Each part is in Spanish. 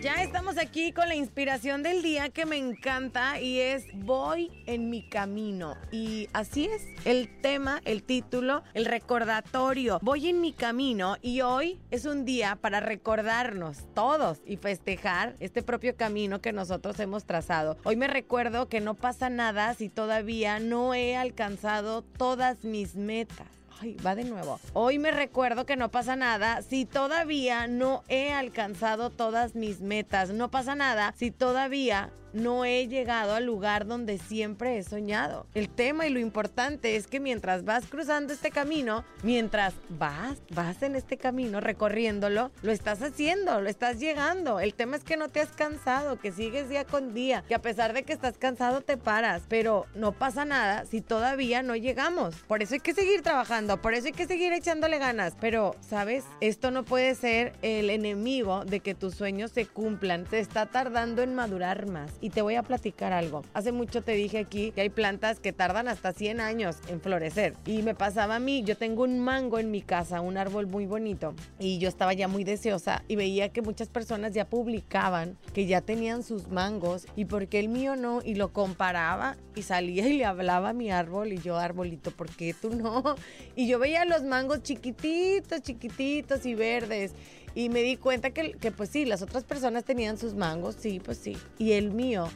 Ya estamos aquí con la inspiración del día que me encanta y es Voy en mi camino. Y así es, el tema, el título, el recordatorio. Voy en mi camino y hoy es un día para recordarnos todos y festejar este propio camino que nosotros hemos trazado. Hoy me recuerdo que no pasa nada si todavía no he alcanzado todas mis metas. Ay, va de nuevo. Hoy me recuerdo que no pasa nada si todavía no he alcanzado todas mis metas. No pasa nada si todavía no he llegado al lugar donde siempre he soñado. El tema y lo importante es que mientras vas cruzando este camino, mientras vas, vas en este camino recorriéndolo, lo estás haciendo, lo estás llegando. El tema es que no te has cansado, que sigues día con día, que a pesar de que estás cansado te paras, pero no pasa nada si todavía no llegamos. Por eso hay que seguir trabajando, por eso hay que seguir echándole ganas. Pero, ¿sabes? Esto no puede ser el enemigo de que tus sueños se cumplan. Se está tardando en madurar más. Te voy a platicar algo. Hace mucho te dije aquí que hay plantas que tardan hasta 100 años en florecer. Y me pasaba a mí, yo tengo un mango en mi casa, un árbol muy bonito. Y yo estaba ya muy deseosa y veía que muchas personas ya publicaban que ya tenían sus mangos y porque el mío no. Y lo comparaba y salía y le hablaba a mi árbol y yo, arbolito, ¿por qué tú no? Y yo veía los mangos chiquititos, chiquititos y verdes. Y me di cuenta que, que, pues sí, las otras personas tenían sus mangos, sí, pues sí. Y el mío,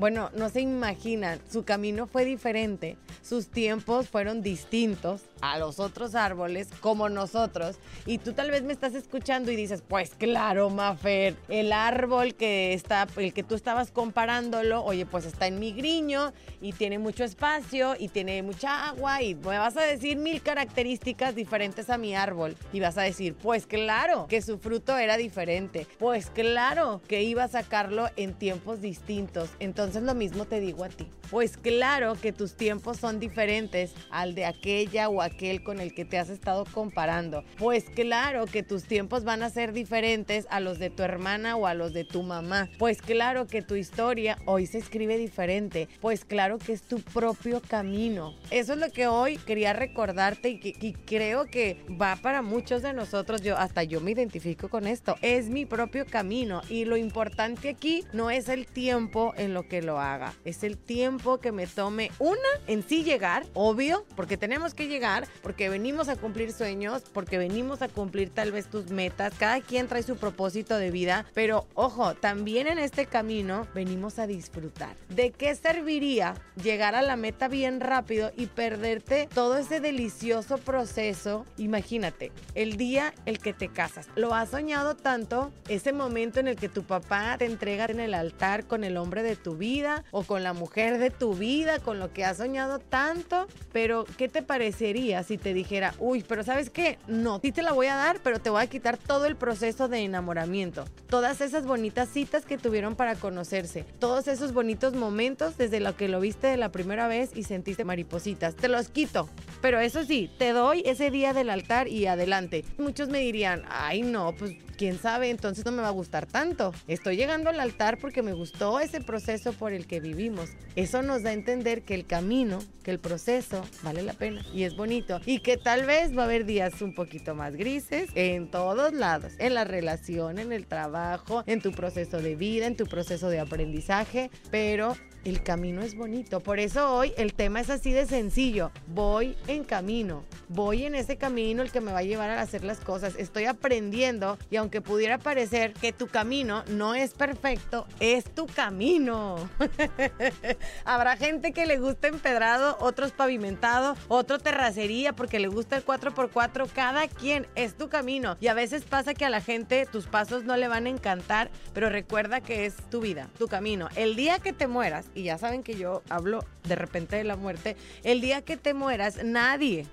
bueno, no se imaginan, su camino fue diferente, sus tiempos fueron distintos a los otros árboles como nosotros. Y tú tal vez me estás escuchando y dices, pues claro, Mafer, el árbol que está, el que tú estabas comparándolo, oye, pues está en mi griño y tiene mucho espacio y tiene mucha agua y me vas a decir mil características diferentes a mi árbol. Y vas a decir, pues claro, que su fruto era diferente. Pues claro, que iba a sacarlo en tiempos distintos. Entonces lo mismo te digo a ti. Pues claro que tus tiempos son diferentes al de aquella o aquel con el que te has estado comparando. Pues claro que tus tiempos van a ser diferentes a los de tu hermana o a los de tu mamá. Pues claro que tu historia hoy se escribe diferente. Pues claro que es tu propio camino. Eso es lo que hoy quería recordarte y, que, creo que va para muchos de nosotros. Yo hasta yo me identifico con esto. Es mi propio camino y lo importante aquí no es el tiempo en lo que lo haga, es el tiempo que me tome una en sí llegar, obvio, porque tenemos que llegar, porque venimos a cumplir sueños, porque venimos a cumplir tal vez tus metas, cada quien trae su propósito de vida, pero ojo, también en este camino venimos a disfrutar. ¿De qué serviría llegar a la meta bien rápido y perderte todo ese delicioso proceso? Imagínate, el día el que te casas, lo has soñado tanto, ese momento en el que tu papá te entrega en el altar con el hombre de tu vida o con la mujer de tu vida, con lo que has soñado tanto, pero ¿qué te parecería si te dijera, uy, pero sabes qué? No, sí te la voy a dar, pero te voy a quitar todo el proceso de enamoramiento, todas esas bonitas citas que tuvieron para conocerse, todos esos bonitos momentos desde lo que lo viste de la primera vez y sentiste maripositas, te los quito, pero eso sí, te doy ese día del altar y adelante. Muchos me dirían, ay no, pues quién sabe, entonces no me va a gustar tanto. Estoy llegando al altar porque me gustó ese proceso por el que vivimos. Eso nos da a entender que el camino, que el proceso vale la pena y es bonito y que tal vez va a haber días un poquito más grises en todos lados, en la relación, en el trabajo, en tu proceso de vida, en tu proceso de aprendizaje, pero el camino es bonito. Por eso hoy el tema es así de sencillo. Voy en camino. Voy en ese camino el que me va a llevar a hacer las cosas. Estoy aprendiendo y aunque pudiera parecer que tu camino no es perfecto, es tu camino. Habrá gente que le gusta empedrado, otros pavimentado, otro terracería porque le gusta el 4x4. Cada quien es tu camino. Y a veces pasa que a la gente tus pasos no le van a encantar, pero recuerda que es tu vida, tu camino. El día que te mueras, y ya saben que yo hablo de repente de la muerte, el día que te mueras, nadie,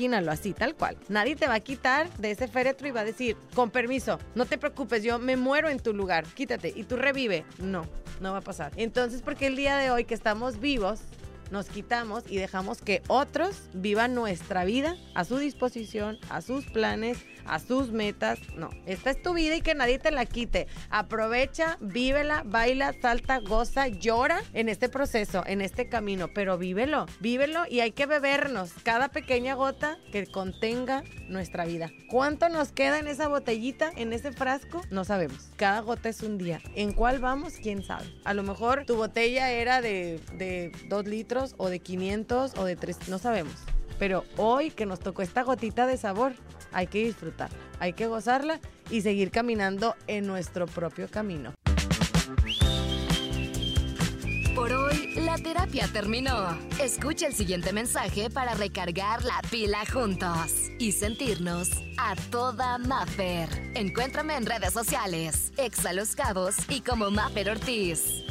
imagínalo así, tal cual, nadie te va a quitar de ese féretro y va a decir, con permiso, no te preocupes, yo me muero en tu lugar, quítate y tú revive. No, no va a pasar. Entonces, porque el día de hoy que estamos vivos, nos quitamos y dejamos que otros vivan nuestra vida a su disposición, a sus planes, a sus metas. No, esta es tu vida y que nadie te la quite. Aprovecha, vívela, baila, salta, goza, llora en este proceso, en este camino, pero vívelo, vívelo y hay que bebernos cada pequeña gota que contenga nuestra vida. ¿Cuánto nos queda en esa botellita, en ese frasco? No sabemos. Cada gota es un día. ¿En cuál vamos? ¿Quién sabe? A lo mejor tu botella era de, de 2 litros o de 500 o de 3, no sabemos. Pero hoy que nos tocó esta gotita de sabor, hay que disfrutar, hay que gozarla y seguir caminando en nuestro propio camino. Por hoy, la terapia terminó. Escucha el siguiente mensaje para recargar la pila juntos y sentirnos a toda Maffer. Encuéntrame en redes sociales, Exa Los Cabos y como Maffer Ortiz.